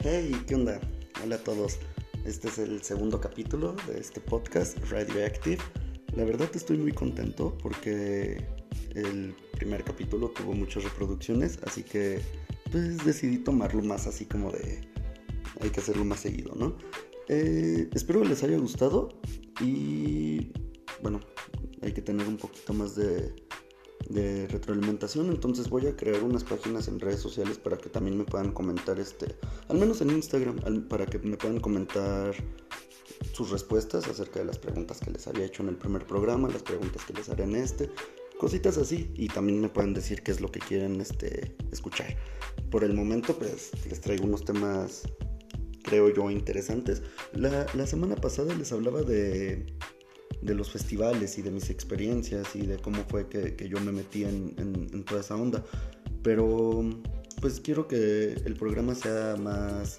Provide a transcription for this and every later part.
Hey, ¿qué onda? Hola a todos. Este es el segundo capítulo de este podcast, Radioactive. La verdad estoy muy contento porque el primer capítulo tuvo muchas reproducciones, así que pues decidí tomarlo más así como de... Hay que hacerlo más seguido, ¿no? Eh, espero les haya gustado y bueno, hay que tener un poquito más de de retroalimentación. Entonces voy a crear unas páginas en redes sociales para que también me puedan comentar este, al menos en Instagram, para que me puedan comentar sus respuestas acerca de las preguntas que les había hecho en el primer programa, las preguntas que les haré en este, cositas así y también me pueden decir qué es lo que quieren este, escuchar. Por el momento pues les traigo unos temas creo yo interesantes. La, la semana pasada les hablaba de de los festivales y de mis experiencias y de cómo fue que, yo me metí en, toda esa onda. Pero pues quiero que el programa sea más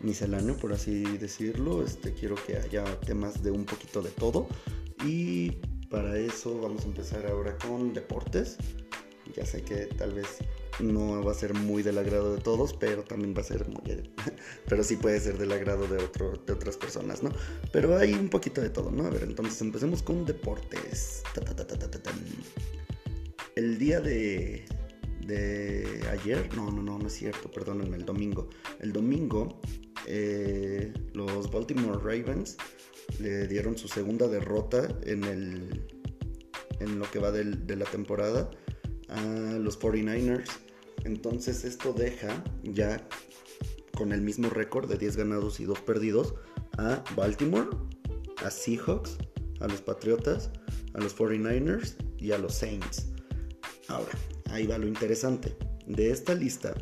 misceláneo, por así decirlo. Este, quiero que haya temas de un poquito de todo. Y para eso vamos a empezar ahora con deportes. Ya sé que tal vez no va a ser muy del agrado de todos, pero también va a ser muy... pero sí puede ser del agrado de, otro, de otras personas, ¿no? Pero hay un poquito de todo, ¿no? A ver, entonces empecemos con deportes. el día de, de ayer, no, no, no, no es cierto, perdónenme, el domingo. El domingo, eh, los Baltimore Ravens le dieron su segunda derrota en, el, en lo que va de la temporada a los 49ers. Entonces esto deja ya con el mismo récord de 10 ganados y 2 perdidos a Baltimore, a Seahawks, a los Patriotas, a los 49ers y a los Saints. Ahora, ahí va lo interesante. De esta lista,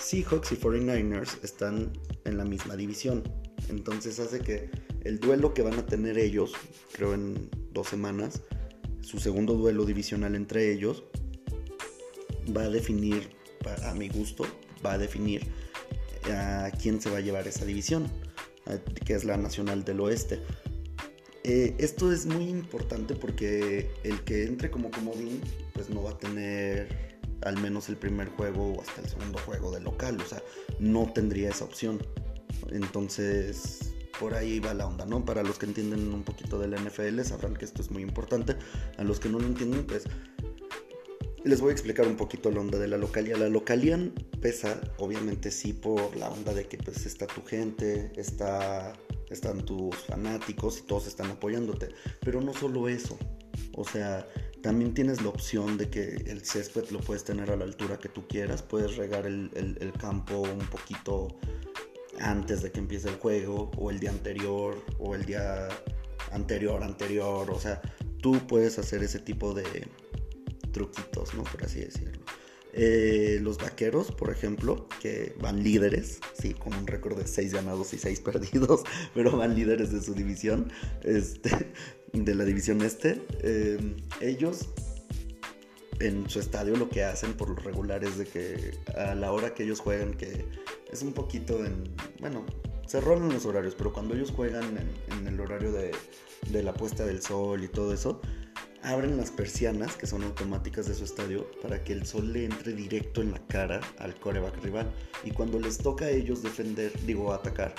Seahawks y 49ers están en la misma división. Entonces hace que el duelo que van a tener ellos, creo en dos semanas, su segundo duelo divisional entre ellos, va a definir, a mi gusto, va a definir a quién se va a llevar esa división, que es la Nacional del Oeste. Eh, esto es muy importante porque el que entre como comodín, pues no va a tener al menos el primer juego o hasta el segundo juego de local, o sea, no tendría esa opción. Entonces, por ahí va la onda, ¿no? Para los que entienden un poquito de la NFL sabrán que esto es muy importante. A los que no lo entienden, pues les voy a explicar un poquito la onda de la localía. La localía pesa, obviamente sí, por la onda de que pues está tu gente, está, están tus fanáticos y todos están apoyándote. Pero no solo eso. O sea, también tienes la opción de que el césped lo puedes tener a la altura que tú quieras. Puedes regar el, el campo un poquito antes de que empiece el juego, o el día anterior, o el día anterior, anterior. O sea, tú puedes hacer ese tipo de, truquitos, ¿no? Por así decirlo. Eh, los vaqueros, por ejemplo, que van líderes, sí, con un récord de 6 ganados y 6 perdidos, pero van líderes de su división, este, de la división este. Eh, ellos en su estadio lo que hacen por lo regular es de que a la hora que ellos juegan, que es un poquito en, bueno, se rolan los horarios, pero cuando ellos juegan en, el horario de, de la puesta del sol y todo eso, abren las persianas, que son automáticas de su estadio, para que el sol le entre directo en la cara al coreback rival. Y cuando les toca a ellos defender, digo atacar,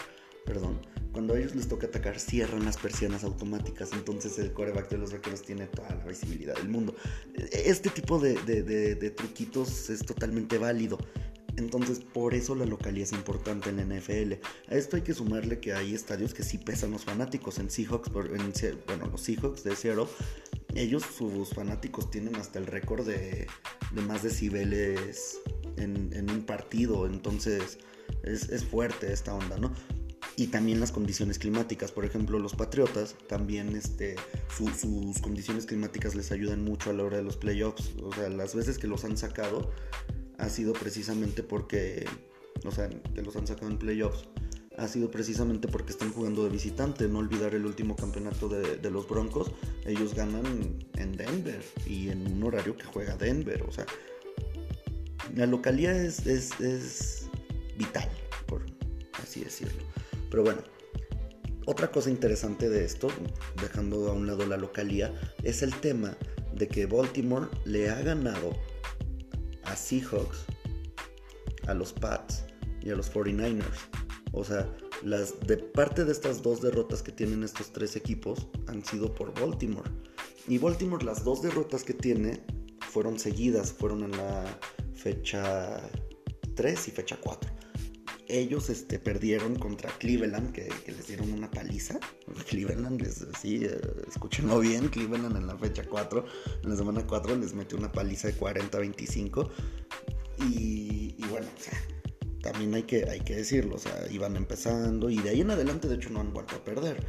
perdón, cuando a ellos les toca atacar, cierran las persianas automáticas. Entonces el coreback de los vaqueros tiene toda la visibilidad del mundo. Este tipo de, de truquitos es totalmente válido. Entonces, por eso la localidad es importante en la NFL. A esto hay que sumarle que hay estadios que sí pesan los fanáticos. En Seahawks, en, bueno, los Seahawks de Seattle ellos, sus fanáticos, tienen hasta el récord de, más decibeles en, en, un partido. Entonces es, fuerte esta onda, ¿no? Y también las condiciones climáticas. Por ejemplo, los Patriotas también este, sus condiciones climáticas les ayudan mucho a la hora de los playoffs. O sea, las veces que los han sacado ha sido precisamente porque, o sea, que los han sacado en playoffs ha sido precisamente porque están jugando de visitante. No olvidar el último campeonato de, los Broncos. Ellos ganan en Denver y en un horario que juega Denver. O sea, la localidad es, es, vital, por así decirlo. Pero bueno, otra cosa interesante de esto, dejando a un lado la localía, es el tema de que Baltimore le ha ganado a Seahawks, a los Pats y a los 49ers. O sea, las de parte de estas dos derrotas que tienen estos tres equipos han sido por Baltimore. Y Baltimore las dos derrotas que tiene fueron seguidas, fueron en la fecha 3 y fecha 4 ellos este, perdieron contra Cleveland, que, les dieron una paliza. Cleveland, les, sí, eh, escúchenlo bien, Cleveland en la fecha 4, en la semana 4 les metió una paliza de 40-25. Y, bueno, o sea, también hay que, hay que decirlo, o sea, iban empezando y de ahí en adelante de hecho no han vuelto a perder.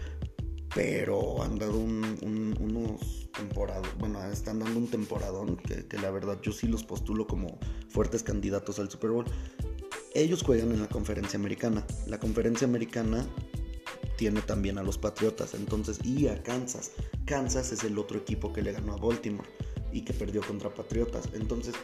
Pero han dado unos temporadas, bueno, están dando un temporadón que, que la verdad yo sí los postulo como fuertes candidatos al Super Bowl ellos juegan en la conferencia americana. La conferencia americana tiene también a los Patriotas, entonces, y a Kansas. Kansas es el otro equipo que le ganó a Baltimore y que perdió contra Patriotas. Entonces,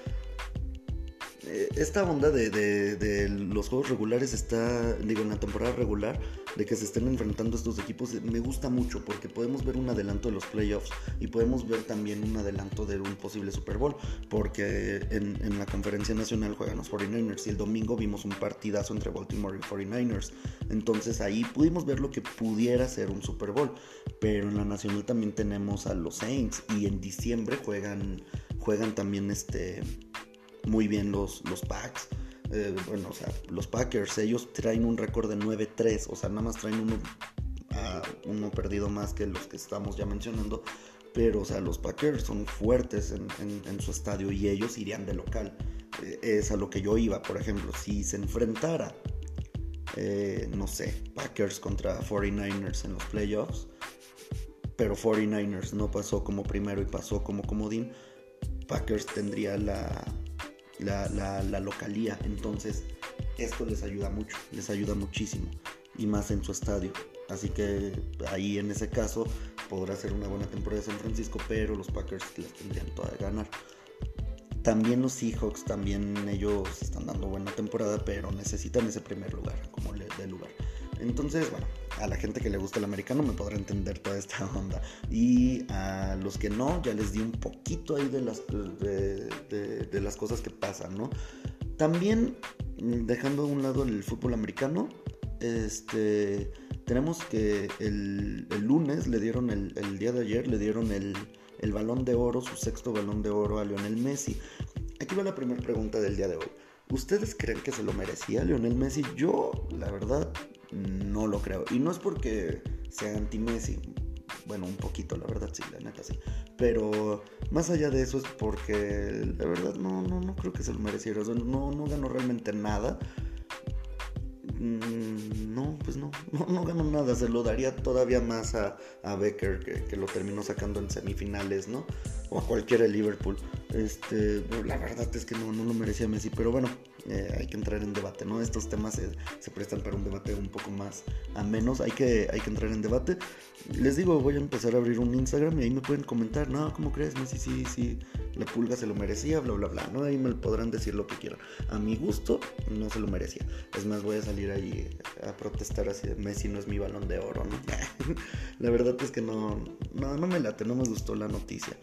esta onda de, los juegos regulares está, digo, en la temporada regular, de que se estén enfrentando estos equipos, me gusta mucho porque podemos ver un adelanto de los playoffs y podemos ver también un adelanto de un posible Super Bowl, porque en, en la conferencia nacional juegan los 49ers y el domingo vimos un partidazo entre Baltimore y 49ers. Entonces ahí pudimos ver lo que pudiera ser un Super Bowl, pero en la nacional también tenemos a los Saints y en diciembre juegan, juegan también este muy bien los, los Packs. Eh, bueno, o sea, los Packers, ellos traen un récord de 9-3, o sea, nada más traen uno, uno perdido más que los que estamos ya mencionando. Pero, o sea, los Packers son fuertes en, su estadio y ellos irían de local. Eh, es a lo que yo iba, por ejemplo, si se enfrentara, eh, no sé, Packers contra 49ers en los playoffs, pero 49ers no pasó como primero y pasó como comodín, Packers tendría la, la, la, localía. Entonces, esto les ayuda mucho, les ayuda muchísimo. Y más en su estadio. Así que ahí en ese caso podrá ser una buena temporada de San Francisco, pero los Packers les tendrían toda de ganar. También los Seahawks, también ellos están dando buena temporada, pero necesitan ese primer lugar, como de lugar. Entonces, bueno, a la gente que le gusta el americano me podrá entender toda esta onda. Y a los que no, ya les di un poquito ahí de las, de, las cosas que pasan, ¿no? También, dejando a un lado el fútbol americano, este, tenemos que el, lunes le dieron, el, el, día de ayer, le dieron el, el balón de oro, su sexto balón de oro a Lionel Messi. Aquí va la primera pregunta del día de hoy. ¿Ustedes creen que se lo merecía Lionel Messi? Yo, la verdad, no lo creo. Y no es porque sea anti-Messi. Bueno, un poquito, la verdad, sí, la neta sí. Pero más allá de eso es porque la verdad no, no, no creo que se lo mereciera. no, no ganó realmente nada. Mm, no, pues no, no, ganó nada. Se lo daría todavía más a, Becker, que, lo terminó sacando en semifinales, ¿no? O a cualquiera de Liverpool. Este, la verdad es que no, no lo merecía Messi. Pero bueno, eh, hay que entrar en debate, ¿no? Estos temas se, prestan para un debate un poco más a menos, hay que, hay que entrar en debate. Les digo, voy a empezar a abrir un Instagram y ahí me pueden comentar, no, ¿cómo crees? Sí, sí, sí, la pulga se lo merecía, bla, bla, bla, ¿no? Ahí me podrán decir lo que quieran. A mi gusto, no se lo merecía. Es más, voy a salir ahí a protestar así, Messi no es mi balón de oro, ¿no? la verdad es que no, no, no me late, no me gustó la noticia.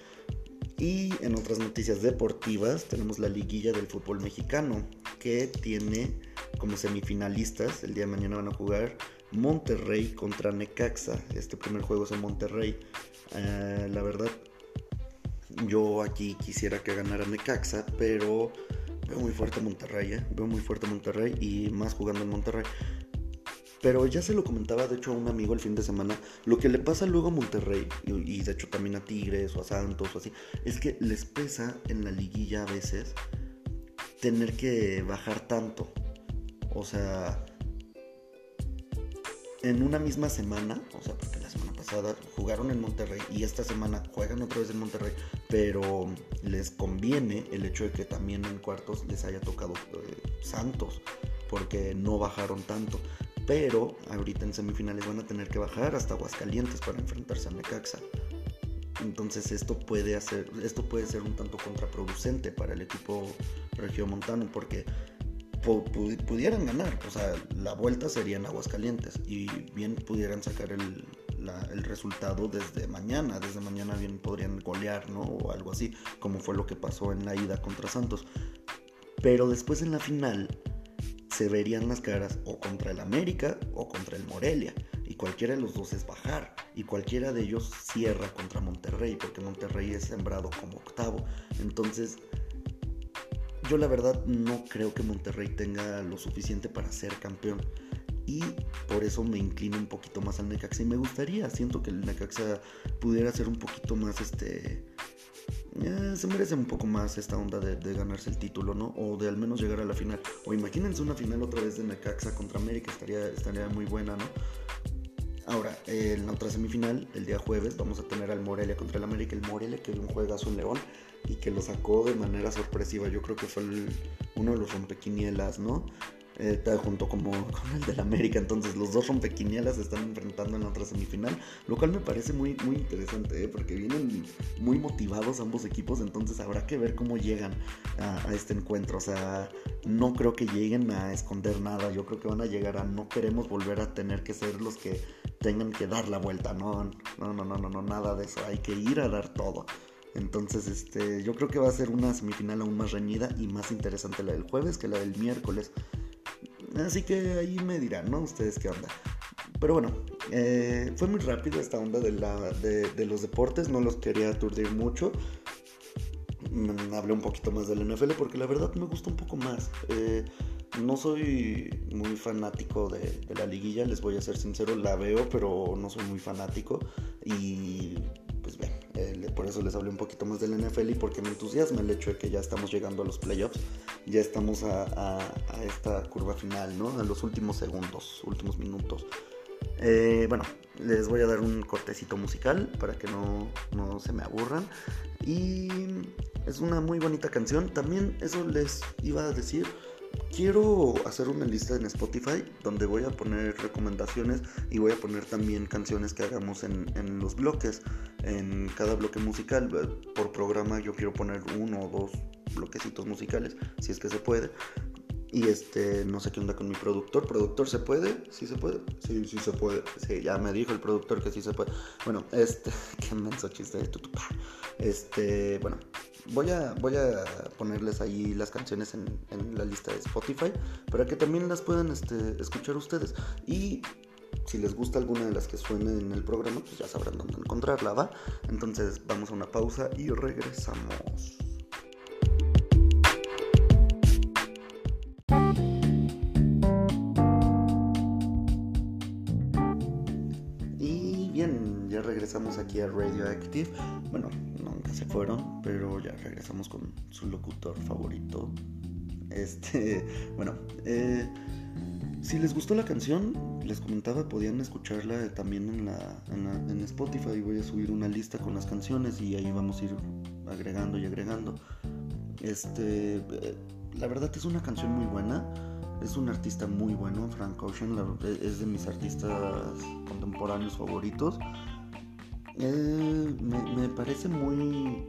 Y en otras noticias deportivas tenemos la liguilla del fútbol mexicano que tiene como semifinalistas, el día de mañana van a jugar Monterrey contra Necaxa. Este primer juego es en Monterrey. Eh, la verdad, yo aquí quisiera que ganara Necaxa, pero veo muy fuerte Monterrey, ¿eh? veo muy fuerte Monterrey y más jugando en Monterrey. Pero ya se lo comentaba, de hecho, a un amigo el fin de semana. Lo que le pasa luego a Monterrey, y, de hecho también a Tigres o a Santos o así, es que les pesa en la liguilla a veces tener que bajar tanto. O sea, en una misma semana, o sea, porque la semana pasada jugaron en Monterrey y esta semana juegan otra vez en Monterrey, pero les conviene el hecho de que también en cuartos les haya tocado eh, Santos, porque no bajaron tanto pero ahorita en semifinales van a tener que bajar hasta Aguascalientes para enfrentarse a Necaxa. Entonces esto puede hacer, esto puede ser un tanto contraproducente para el equipo regiomontano porque pudieran ganar, o sea, la vuelta sería en Aguascalientes y bien pudieran sacar el, el, resultado desde mañana, desde mañana bien podrían golear, ¿no? O algo así, como fue lo que pasó en la ida contra Santos. Pero después en la final se verían las caras o contra el América o contra el Morelia. Y cualquiera de los dos es bajar. Y cualquiera de ellos cierra contra Monterrey, porque Monterrey es sembrado como octavo. Entonces, yo la verdad no creo que Monterrey tenga lo suficiente para ser campeón. Y por eso me inclino un poquito más al Necaxa. Y me gustaría, siento que el Necaxa pudiera ser un poquito más este se merece un poco más esta onda de, ganarse el título, ¿no? O de al menos llegar a la final. O imagínense una final otra vez de Necaxa contra América, estaría, estaría muy buena, ¿no? Ahora, en otra semifinal, el día jueves, vamos a tener al Morelia contra el América. El Morelia que dio un juegazo en León y que lo sacó de manera sorpresiva. Yo creo que fue uno de los rompequinielas, ¿no? Junto como con el del América. Entonces los dos rompequinielas se están enfrentando en la otra semifinal, lo cual me parece muy, muy interesante, ¿eh? porque vienen muy motivados ambos equipos, entonces habrá que ver cómo llegan a, este encuentro. O sea, no creo que lleguen a esconder nada, yo creo que van a llegar a no queremos volver a tener que ser los que tengan que dar la vuelta, no, no, no, no, no, no nada de eso, hay que ir a dar todo. Entonces, este, yo creo que va a ser una semifinal aún más reñida y más interesante la del jueves que la del miércoles. Así que ahí me dirán, ¿no? Ustedes qué onda. Pero bueno, eh, fue muy rápido esta onda de, la, de, los deportes, no los quería aturdir mucho. Mm, hablé un poquito más del NFL porque la verdad me gusta un poco más. Eh, no soy muy fanático de, de, la liguilla, les voy a ser sincero, la veo, pero no soy muy fanático. Y pues bien, eh, por eso les hablé un poquito más del NFL y porque me entusiasma el hecho de que ya estamos llegando a los playoffs, ya estamos a, esta curva final, ¿no? A los últimos segundos, últimos minutos. Eh, bueno, les voy a dar un cortecito musical para que no, no se me aburran. Y es una muy bonita canción. También eso les iba a decir quiero hacer una lista en Spotify donde voy a poner recomendaciones y voy a poner también canciones que hagamos en, en, los bloques, en cada bloque musical. Por programa yo quiero poner uno o dos bloquecitos musicales, si es que se puede. Y este, no sé qué onda con mi productor. ¿Productor se puede? ¿Sí se puede? Sí, sí se puede. Sí, ya me dijo el productor que sí se puede. Bueno, este, qué menso chiste de Este, bueno, voy a, voy a ponerles ahí las canciones en, la lista de Spotify para que también las puedan este, escuchar ustedes. Y si les gusta alguna de las que suenen en el programa, pues ya sabrán dónde encontrarla, ¿va? Entonces vamos a una pausa y regresamos. Y bien, ya regresamos aquí a Radioactive. Bueno, se fueron, pero ya regresamos con su locutor favorito. Este, bueno, eh, si les gustó la canción, les comentaba, podían escucharla también en, la, en, Spotify. Voy a subir una lista con las canciones y ahí vamos a ir agregando y agregando. Este, eh, la verdad es una canción muy buena. Es un artista muy bueno, Frank Ocean, es de mis artistas contemporáneos favoritos. Me, parece muy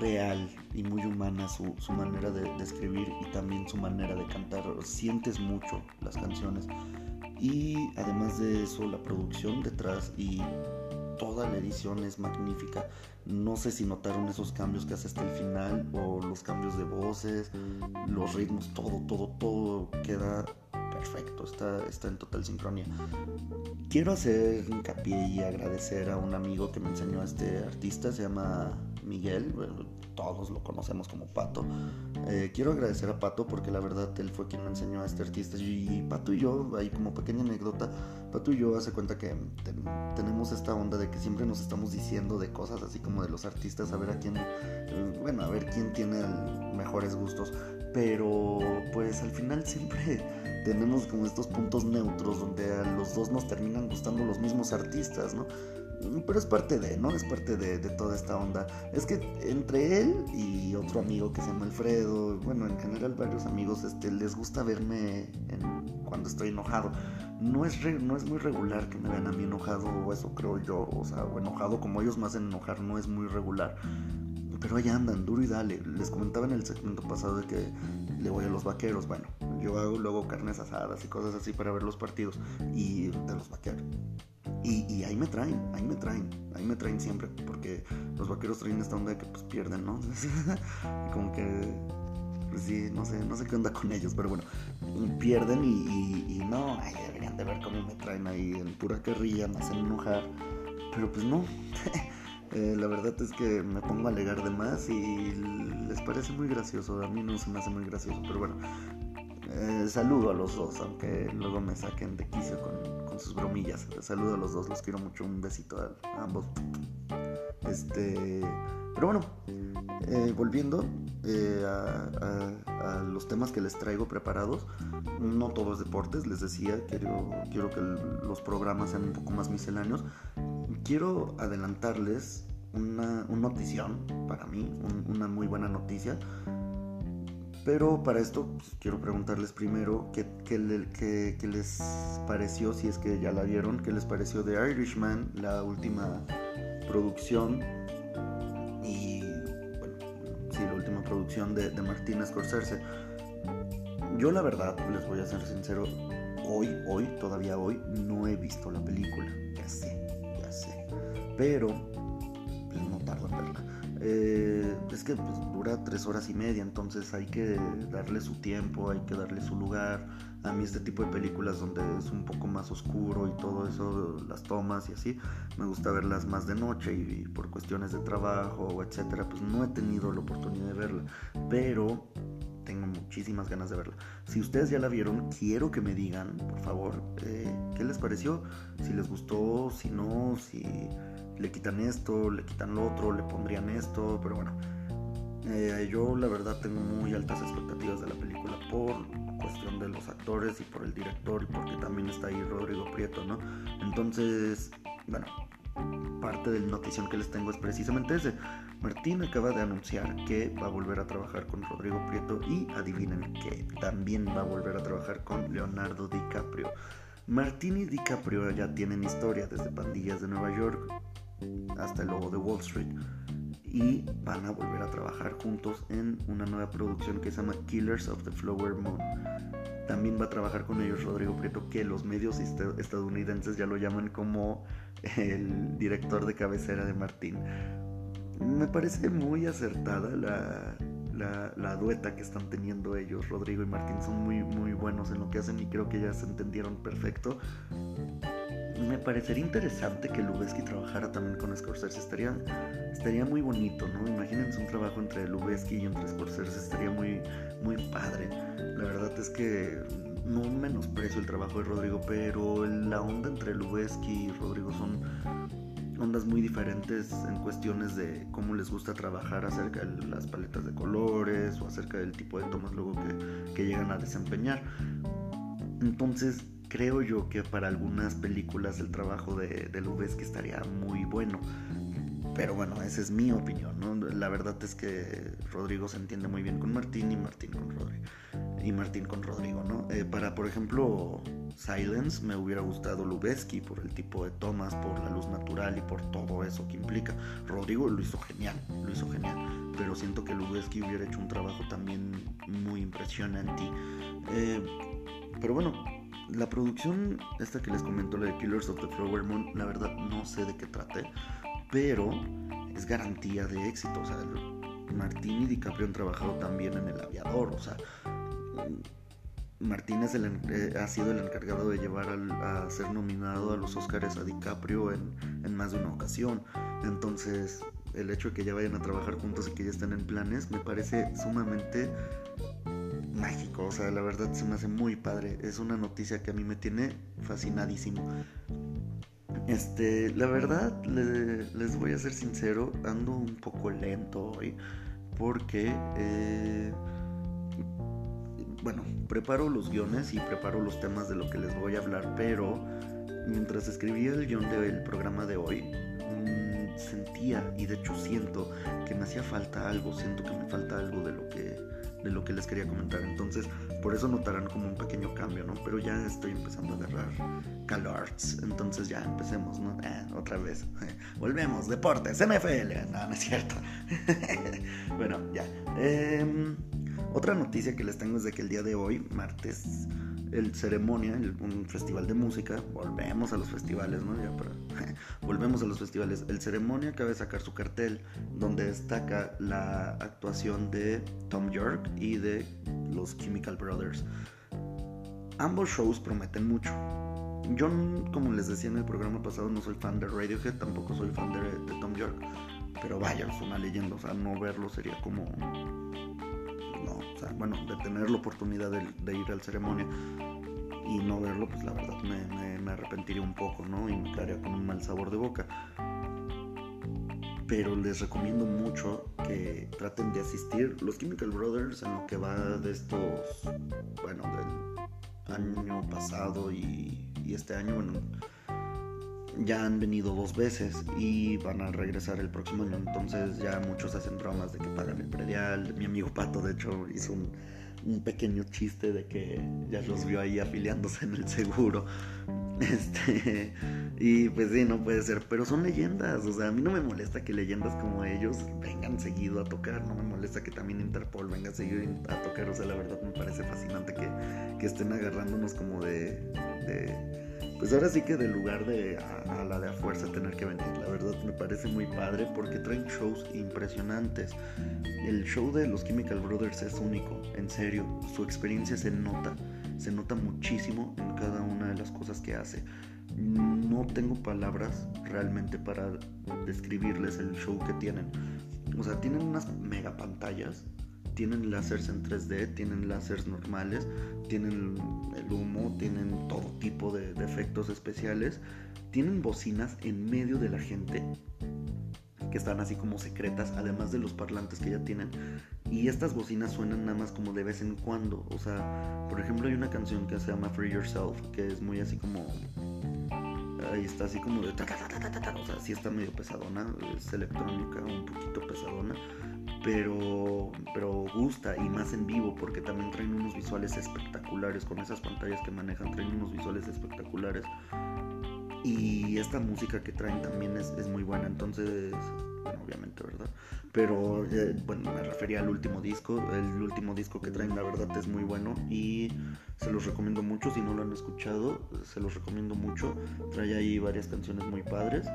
real y muy humana su, manera de, escribir y también su manera de cantar. Sientes mucho las canciones. Y además de eso, la producción detrás y toda la edición es magnífica. No sé si notaron esos cambios que hace hasta el final o los cambios de voces, los ritmos, todo, todo, todo queda perfecto, está, está en total sincronía. Quiero hacer hincapié y agradecer a un amigo que me enseñó a este artista, se llama Miguel, todos lo conocemos como Pato. Eh, quiero agradecer a Pato porque la verdad él fue quien me enseñó a este artista y Pato y yo, ahí como pequeña anécdota, Pato y yo hace cuenta que tenemos esta onda de que siempre nos estamos diciendo de cosas así como de los artistas, a ver a quién, eh, bueno, a ver quién tiene mejores gustos, pero pues al final siempre tenemos como estos puntos neutros donde a los dos nos terminan gustando los mismos artistas, ¿no? Pero es parte de, ¿no? Es parte de, toda esta onda. Es que entre él y otro amigo que se llama Alfredo, bueno, en general varios amigos, este, les gusta verme cuando estoy enojado. No es, no es muy regular que me vean a mí enojado, o eso creo yo, o sea, o enojado como ellos me hacen enojar, no es muy regular. Pero ahí andan, duro y dale. Les comentaba en el segmento pasado de que le voy a los vaqueros. Bueno, yo hago luego carnes asadas y cosas así para ver los partidos y de los vaqueros. Y, ahí me traen, ahí me traen, ahí me traen siempre, porque los vaqueros traen esta onda de que pues pierden, ¿no? como que pues, sí, no sé, no sé qué onda con ellos, pero bueno, pierden y, no, deberían de ver cómo me traen ahí en pura carrilla, me hacen enojar, pero pues no. Eh, la verdad es que me pongo a alegar de más y les parece muy gracioso. A mí no se me hace muy gracioso, pero bueno. Eh, saludo a los dos, aunque luego me saquen de quicio con, sus bromillas. Saludo a los dos, los quiero mucho. Un besito a, ambos. Este, pero bueno, eh, volviendo a, los temas que les traigo preparados, no todos deportes, les decía, quiero, quiero que los programas sean un poco más misceláneos quiero adelantarles una, notición para mí, una muy buena noticia. Pero para esto pues, quiero preguntarles primero qué, qué, les pareció, si es que ya la vieron, qué les pareció de Irishman, la última producción. Y, bueno, sí, la última producción de, de Martín Scorsese. Yo la verdad, les voy a ser sincero, hoy, hoy, todavía hoy, no he visto la película, ya sé. Pero Eh, es que pues, dura tres horas y media, entonces hay que darle su tiempo, hay que darle su lugar. A mí este tipo de películas donde es un poco más oscuro y todo eso, las tomas y así, me gusta verlas más de noche y, por cuestiones de trabajo, etcétera, pues no he tenido la oportunidad de verla, pero tengo muchísimas ganas de verla. Si ustedes ya la vieron, quiero que me digan, por favor, eh, qué les pareció, si les gustó, si no, si le quitan esto, le quitan lo otro, le pondrían esto, pero bueno. Eh, yo la verdad tengo muy altas expectativas de la película por cuestión de los actores y por el director y porque también está ahí Rodrigo Prieto, ¿no? Entonces, bueno, parte del notición que les tengo es precisamente ese. Martín acaba de anunciar que va a volver a trabajar con Rodrigo Prieto y adivinen que también va a volver a trabajar con Leonardo DiCaprio. Martín y DiCaprio ya tienen historia desde Pandillas de Nueva York, hasta el logo de Wall Street. Y van a volver a trabajar juntos en una nueva producción que se llama Killers of the Flower Moon. También va a trabajar con ellos Rodrigo Prieto, que los medios estadounidenses ya lo llaman como el director de cabecera de Martín. Me parece muy acertada la, la, la, dueta que están teniendo ellos, Rodrigo y Martín, son muy, muy buenos en lo que hacen y creo que ya se entendieron perfecto me parecería interesante que Lubeski trabajara también con Scorsese. Estaría, estaría muy bonito, ¿no? Imagínense un trabajo entre Lubeski y entre Scorsese. Estaría muy, muy padre. La verdad es que no menosprecio el trabajo de Rodrigo, pero la onda entre Lubeski y Rodrigo son ondas muy diferentes en cuestiones de cómo les gusta trabajar acerca de las paletas de colores o acerca del tipo de tomas luego que, que llegan a desempeñar. Entonces, creo yo que para algunas películas el trabajo de, de estaría muy bueno. Pero bueno, esa es mi opinión, ¿no? La verdad es que Rodrigo se entiende muy bien con Martín y Martín con Rodrigo. Y Martín con Rodrigo, ¿no? Eh, para, por ejemplo, Silence me hubiera gustado Lubeski por el tipo de tomas, por la luz natural y por todo eso que implica. Rodrigo lo hizo genial, lo hizo genial. Pero siento que Lubeski hubiera hecho un trabajo también muy impresionante. Eh, pero bueno, la producción, esta que les comento, la de Killers of the Flower Moon, la verdad no sé de qué trate, pero es garantía de éxito. O sea, Martín y DiCaprio han trabajado también en El Aviador, o sea, Martín eh, ha sido el encargado de llevar a ser nominado a los Oscars a DiCaprio en, en más de una ocasión. Entonces, el hecho de que ya vayan a trabajar juntos y que ya estén en planes me parece sumamente mágico, o sea, la verdad se me hace muy padre. Es una noticia que a mí me tiene fascinadísimo. Este, la verdad, les voy a ser sincero, ando un poco lento hoy porque, eh, bueno, preparo los guiones y preparo los temas de lo que les voy a hablar, pero mientras escribía el guion del programa de hoy, mm, sentía y de hecho siento que me hacía falta algo, siento que me falta algo de lo que de lo que les quería comentar. Entonces, por eso notarán como un pequeño cambio, ¿no? Pero ya estoy empezando a agarrar calorts. Entonces ya empecemos, ¿no? Eh, otra vez. Volvemos, deportes, NFL. No, no es cierto. bueno, ya. Em, otra noticia que les tengo es de que el día de hoy, martes, el ceremonia, un festival de música, volvemos a los festivales, ¿no? Ya volvemos a los festivales. El ceremonia acaba de sacar su cartel donde destaca la actuación de Tom York y de los Chemical Brothers. Ambos shows prometen mucho. Yo, como les decía en el programa pasado, no soy fan de Radiohead, tampoco soy fan de, Tom York. Pero vaya, es una leyenda, o sea, no verlo sería como... Sea, bueno, de tener la oportunidad de, ir a la ceremonia y no verlo, pues la verdad me, me, arrepentiría un poco, ¿no? Y me quedaría con un mal sabor de boca. Pero les recomiendo mucho que traten de asistir. Los Chemical Brothers en lo que va de estos, bueno, del año pasado y y este año, bueno, ya han venido dos veces y van a regresar el próximo año. Entonces ya muchos hacen bromas de que pagan el predial. Mi amigo Pato, de hecho, hizo un, pequeño chiste de que ya los vio ahí afiliándose en el seguro. Este, y pues sí, no puede ser, pero son leyendas, o sea, a mí no me molesta que leyendas como ellos vengan seguido a tocar, no me molesta que también Interpol venga a seguir a tocar, o sea, la verdad me parece fascinante que, que estén agarrándonos como de pues ahora sí que del lugar de a, la de a fuerza tener que venir. La verdad me parece muy padre porque traen shows impresionantes. El show de los Chemical Brothers es único, en serio. Su experiencia se nota, se nota muchísimo en cada una de las cosas que hace. No tengo palabras realmente para describirles el show que tienen. O sea, tienen unas mega pantallas tienen láseres en 3D, tienen láseres normales, tienen el humo, tienen todo tipo de, efectos especiales, tienen bocinas en medio de la gente que están así como secretas, además de los parlantes que ya tienen. Y estas bocinas suenan nada más como de vez en cuando. O sea, por ejemplo, hay una canción que se llama Free Yourself, que es muy así como. Ahí está así como de. o sea, sí está medio pesadona. Es electrónica, un poquito pesadona pero, pero gusta y más en vivo porque también traen unos visuales espectaculares con esas pantallas que manejan, traen unos visuales espectaculares y esta música que traen también es, muy buena, entonces, bueno, obviamente, ¿verdad? Pero, eh, bueno, me refería al último disco, el último disco que traen, la verdad, es muy bueno y se los recomiendo mucho, si no lo han escuchado, se los recomiendo mucho, trae ahí varias canciones muy padres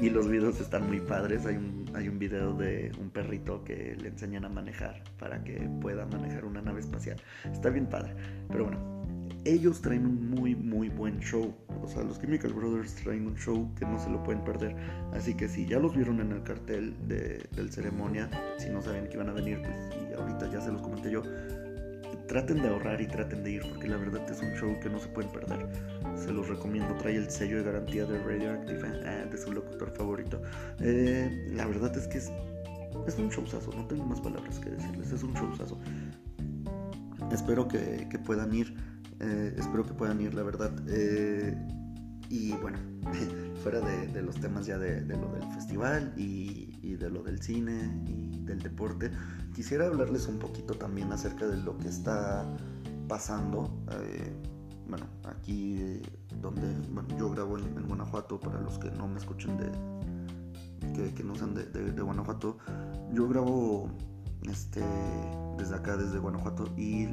y los videos están muy padres. Hay un, hay un video de un perrito que le enseñan a manejar para que pueda manejar una nave espacial. Está bien padre. Pero bueno, ellos traen un muy, muy buen show. O sea, los Chemical Brothers traen un show que no se lo pueden perder. Así que si ya los vieron en el cartel de, del ceremonia, si no saben que iban a venir, pues y ahorita ya se los comenté yo traten de ahorrar y traten de ir porque la verdad es un show que no se pueden perder. Se los recomiendo, trae el sello de garantía de Radioactive, eh, de su locutor favorito. Eh, la verdad es que es, es un showzazo, no tengo más palabras que decirles, es un showzazo. Espero que, puedan ir, eh, espero que puedan ir, la verdad. Y bueno, fuera de, los temas ya de, lo del festival y, de lo del cine y del deporte, quisiera hablarles un poquito también acerca de lo que está pasando. Eh, bueno, aquí donde yo grabo en, Guanajuato, para los que no me escuchen de, que, no sean de, Guanajuato, yo grabo este, desde acá, desde Guanajuato, y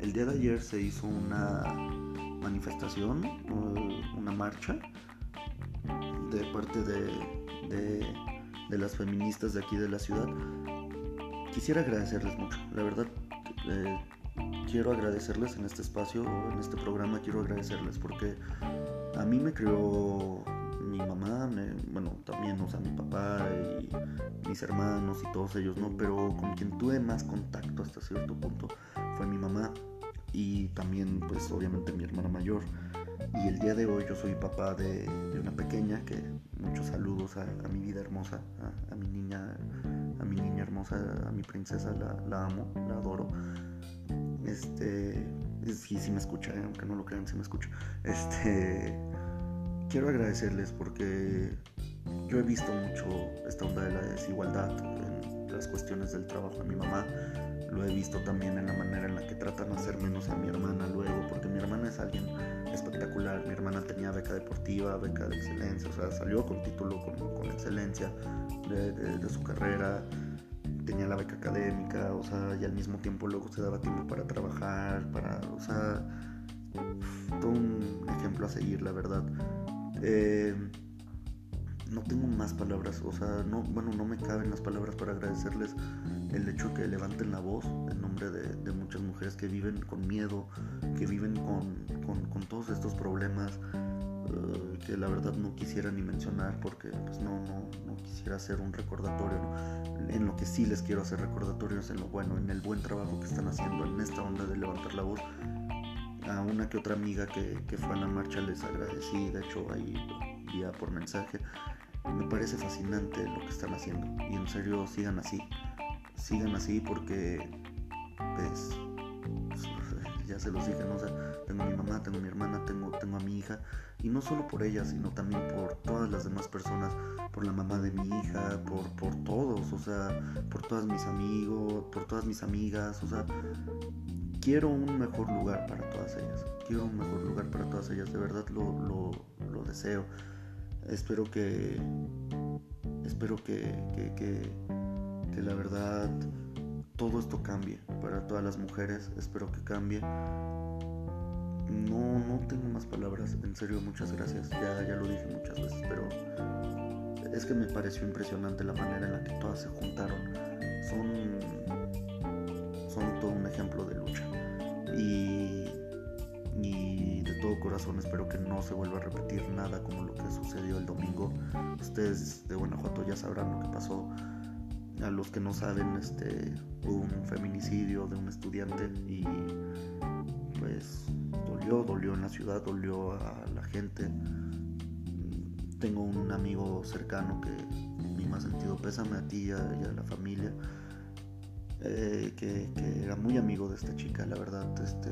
el día de ayer se hizo una manifestación, una marcha de parte de, de las feministas de aquí de la ciudad quisiera agradecerles mucho, la verdad. Eh, quiero agradecerles en este espacio, en este programa, quiero agradecerles porque a mí me crió mi mamá, bueno, también, o sea, mi papá y mis hermanos y todos ellos, ¿no? Pero con quien tuve más contacto hasta cierto punto fue mi mamá y también, pues, obviamente mi hermana mayor. Y el día de hoy yo soy papá de, una pequeña que muchos saludos a, mi vida hermosa, a mi niña a mi niña hermosa, a mi princesa, la, amo, la adoro. Este, sí, sí me escucha, eh, aunque no lo crean, sí me escucha. Este, quiero agradecerles porque yo he visto mucho esta onda de la desigualdad en las cuestiones del trabajo de mi mamá. Lo he visto también en la manera en la que tratan de hacer menos a mi hermana luego, porque mi hermana es alguien espectacular. Mi hermana tenía beca deportiva, beca de excelencia, o sea, salió con título con, excelencia de, su carrera, tenía la beca académica, o sea, y al mismo tiempo luego se daba tiempo para trabajar, para, o sea, todo un ejemplo a seguir, la verdad. Eh, no tengo más palabras, o sea, no, bueno, no me caben las palabras para agradecerles el hecho que levanten la voz en nombre de, muchas mujeres que viven con miedo, que viven con, con, todos estos problemas eh, que la verdad no quisiera ni mencionar porque pues no, no, no quisiera hacer un recordatorio. En lo que sí les quiero hacer recordatorios en lo bueno, en el buen trabajo que están haciendo, en esta onda de levantar la voz. A una que otra amiga que, que fue a la marcha les agradecí, de hecho ahí vía por mensaje me parece fascinante lo que están haciendo. Y en serio sigan así, sigan así porque pues, ya se los dije, ¿no? tengo a mi mamá, tengo a mi hermana, tengo, tengo a mi hija. Y no solo por ella, sino también por todas las demás personas, por la mamá de mi hija, por, por todos, o sea, por todos mis amigos, por todas mis amigas, o sea, quiero un mejor lugar para todas ellas, quiero un mejor lugar para todas ellas, de verdad lo, lo deseo espero que espero que, que, la verdad todo esto cambie para todas las mujeres espero que cambie. No no tengo más palabras en serio muchas gracias. Ya ya lo dije muchas veces pero es que me pareció impresionante la manera en la que todas se juntaron. Son son todo un ejemplo de lucha. Y todo corazón espero que no se vuelva a repetir nada como lo que sucedió el domingo. Ustedes de Guanajuato ya sabrán lo que pasó. A los que no saben, este, hubo un feminicidio de un estudiante y pues dolió, dolió en la ciudad, dolió a la gente. Tengo un amigo cercano que mi más sentido pésame a ti y a la familia eh, que, era muy amigo de esta chica, la verdad, este,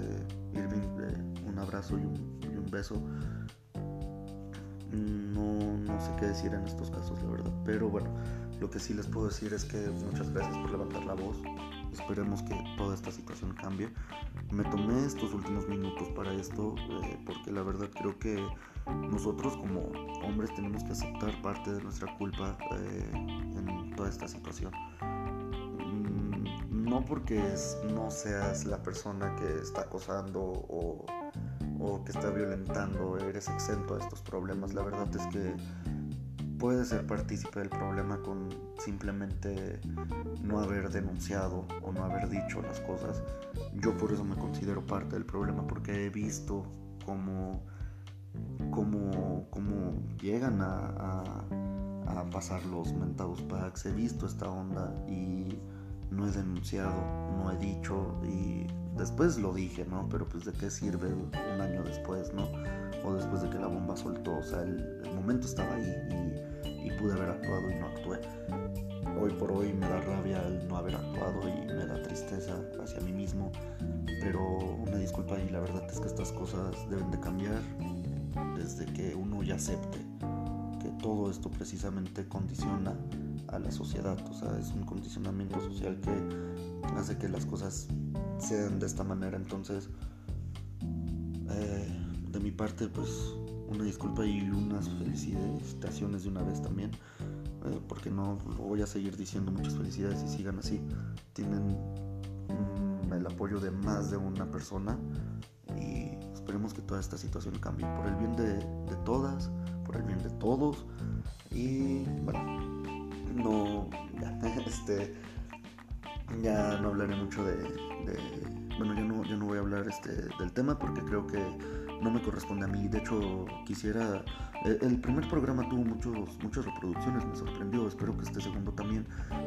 Irving, eh, un abrazo y un, beso. No, no, sé qué decir en estos casos, la verdad, pero bueno, lo que sí les puedo decir es que muchas gracias por levantar la voz. Esperemos que toda esta situación cambie. Me tomé estos últimos minutos para esto eh, porque la verdad creo que nosotros como hombres tenemos que aceptar parte de nuestra culpa en toda esta situación no porque no seas la persona que está acosando o, que está violentando, eres exento a estos problemas. La verdad es que puedes ser partícipe del problema con simplemente no haber denunciado o no haber dicho las cosas. Yo por eso me considero parte del problema porque he visto cómo, cómo, cómo llegan a, a pasar los mentados packs. He visto esta onda y no he denunciado, no he dicho y después lo dije, ¿no? Pero pues de qué sirve un año después, ¿no? O después de que la bomba soltó, o sea, el, momento estaba ahí y, pude haber actuado y no actué. Hoy por hoy me da rabia el no haber actuado y me da tristeza hacia mí mismo, pero una disculpa y la verdad es que estas cosas deben de cambiar desde que uno ya acepte que todo esto precisamente condiciona a la sociedad, o sea, es un condicionamiento social que hace que las cosas sean de esta manera. Entonces, eh, de mi parte, pues una disculpa y unas felicitaciones de una vez también, eh, porque no voy a seguir diciendo muchas felicidades y sigan así. Tienen mm, el apoyo de más de una persona y esperemos que toda esta situación cambie por el bien de, de todas, por el bien de todos y bueno no, este, ya no hablaré mucho de, bueno, yo no, yo no voy a hablar este, del tema porque creo que no me corresponde a mí. De hecho, quisiera, eh, el primer programa tuvo muchos, muchas reproducciones, me sorprendió, espero que este segundo también.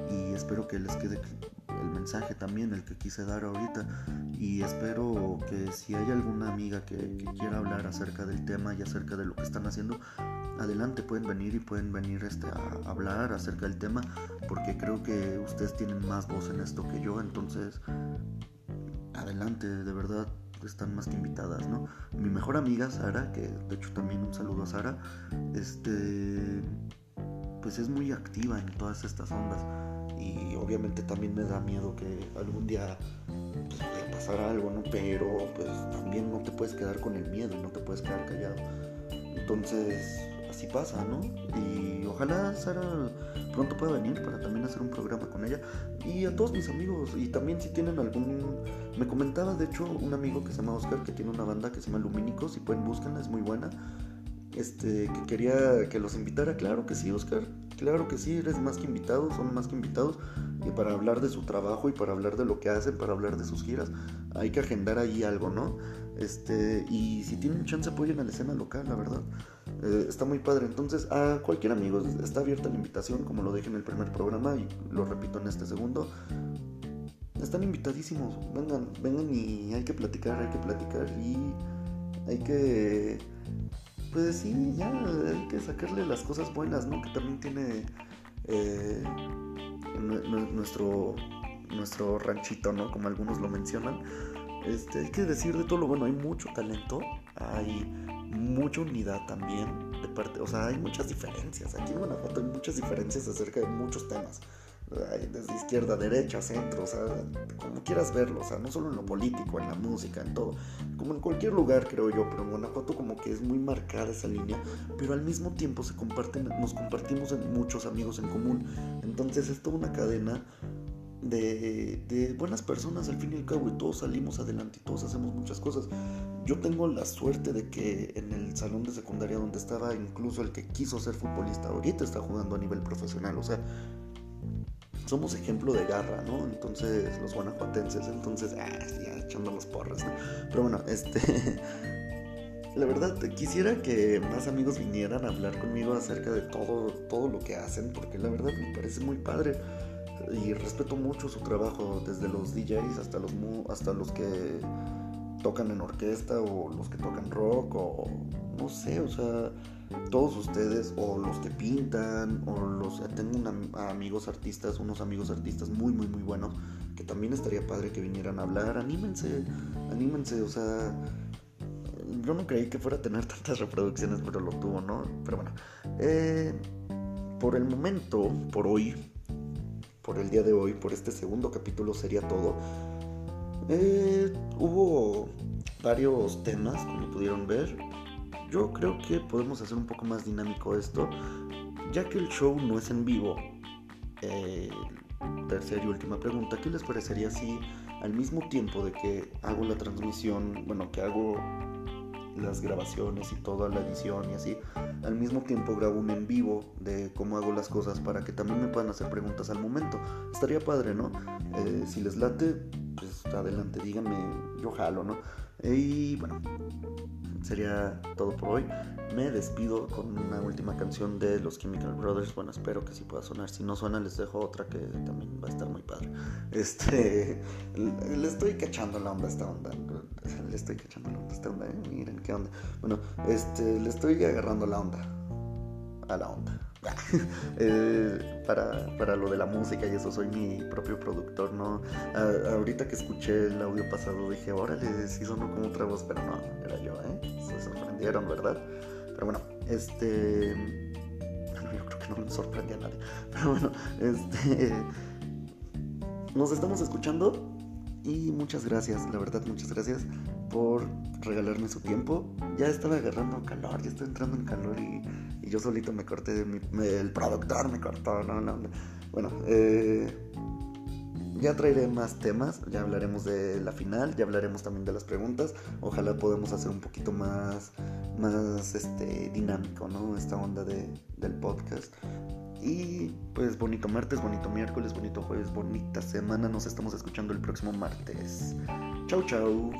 Y espero que les quede el mensaje también, el que quise dar ahorita. Y espero que si hay alguna amiga que, que quiera hablar acerca del tema y acerca de lo que están haciendo, adelante pueden venir y pueden venir este, a hablar acerca del tema porque creo que ustedes tienen más voz en esto que yo entonces adelante de verdad están más que invitadas no mi mejor amiga Sara que de hecho también un saludo a Sara este pues es muy activa en todas estas ondas y obviamente también me da miedo que algún día pues, pasara algo no pero pues también no te puedes quedar con el miedo no te puedes quedar callado. Entonces así pasa, ¿no? Y ojalá Sara pronto pueda venir para también hacer un programa con ella. Y a todos mis amigos, y también si tienen algún... Me comentaba, de hecho, un amigo que se llama Oscar, que tiene una banda que se llama Lumínicos, y pueden búsquenla, es muy buena. este, que quería que los invitara. Claro que sí, Oscar. Claro que sí, eres más que invitado, son más que invitados. Y para hablar de su trabajo y para hablar de lo que hacen, para hablar de sus giras, hay que agendar ahí algo, ¿no? Este, y si tienen chance apoyen a la escena local, la verdad. Eh, está muy padre. Entonces, a cualquier amigo está abierta la invitación, como lo dije en el primer programa y lo repito en este segundo. Están invitadísimos. Vengan, vengan y hay que platicar, hay que platicar y hay que pues sí, ya hay que sacarle las cosas buenas, ¿no? Que también tiene eh, nuestro, nuestro ranchito, ¿no? Como algunos lo mencionan. Este, hay que decir de todo lo bueno, hay mucho talento, hay mucha unidad también de parte, o sea, hay muchas diferencias. Aquí en Guanajuato hay muchas diferencias acerca de muchos temas desde izquierda, derecha, centro, o sea, como quieras verlo, o sea, no solo en lo político, en la música, en todo, como en cualquier lugar creo yo, pero en Guanajuato como que es muy marcada esa línea, pero al mismo tiempo se comparten, nos compartimos en muchos amigos en común, entonces es toda una cadena de, de, buenas personas al fin y al cabo y todos salimos adelante y todos hacemos muchas cosas. Yo tengo la suerte de que en el salón de secundaria donde estaba incluso el que quiso ser futbolista ahorita está jugando a nivel profesional, o sea, somos ejemplo de garra, ¿no? Entonces, los guanajuatenses, entonces, ah, ya echando los porras, ¿no? Pero bueno, este. La verdad, quisiera que más amigos vinieran a hablar conmigo acerca de todo, todo lo que hacen, porque la verdad me parece muy padre y respeto mucho su trabajo, desde los DJs hasta los, hasta los que tocan en orquesta o los que tocan rock o no sé, o sea, todos ustedes o los que pintan o los tengo amigos artistas, unos amigos artistas muy muy muy buenos que también estaría padre que vinieran a hablar, anímense, anímense, o sea, yo no creí que fuera a tener tantas reproducciones, pero lo tuvo, ¿no? Pero bueno, eh, por el momento, por hoy, por el día de hoy, por este segundo capítulo sería todo. Eh, hubo varios temas, como pudieron ver yo creo que podemos hacer un poco más dinámico esto, ya que el show no es en vivo. Eh, tercera y última pregunta, ¿qué les parecería si al mismo tiempo de que hago la transmisión, bueno, que hago las grabaciones y toda la edición y así, al mismo tiempo grabo un en vivo de cómo hago las cosas para que también me puedan hacer preguntas al momento. Estaría padre, ¿no? Eh, si les late, pues adelante, díganme, yo jalo, ¿no? Y bueno, sería todo por hoy. Me despido con una última canción de los Chemical Brothers. Bueno, espero que sí pueda sonar. Si no suena, les dejo otra que también va a estar muy padre. Este, le estoy cachando la onda a esta onda. Le estoy cachando la onda a esta onda. ¿eh? Miren qué onda. Bueno, este, le estoy agarrando la onda. A la onda. Eh, para, para, lo de la música y eso soy mi propio productor, ¿no? ahorita que escuché el audio pasado dije, órale, sí sonó como otra voz, pero no, era yo, ¿eh? Se sorprendieron, ¿verdad? Pero bueno, este... Bueno, yo creo que no me sorprendía a nadie. Pero bueno, este... Nos estamos escuchando y muchas gracias, la verdad, muchas gracias por regalarme su tiempo. Ya estaba agarrando calor, ya estoy entrando en calor y, yo solito me corté el productor me cortó, no, no. Bueno, eh, ya traeré más temas, ya hablaremos de la final, ya hablaremos también de las preguntas. Ojalá podamos hacer un poquito más, más este, dinámico, ¿no? Esta onda de, del podcast. Y pues bonito martes, bonito miércoles, bonito jueves, bonita semana. Nos estamos escuchando el próximo martes. Chau, chau.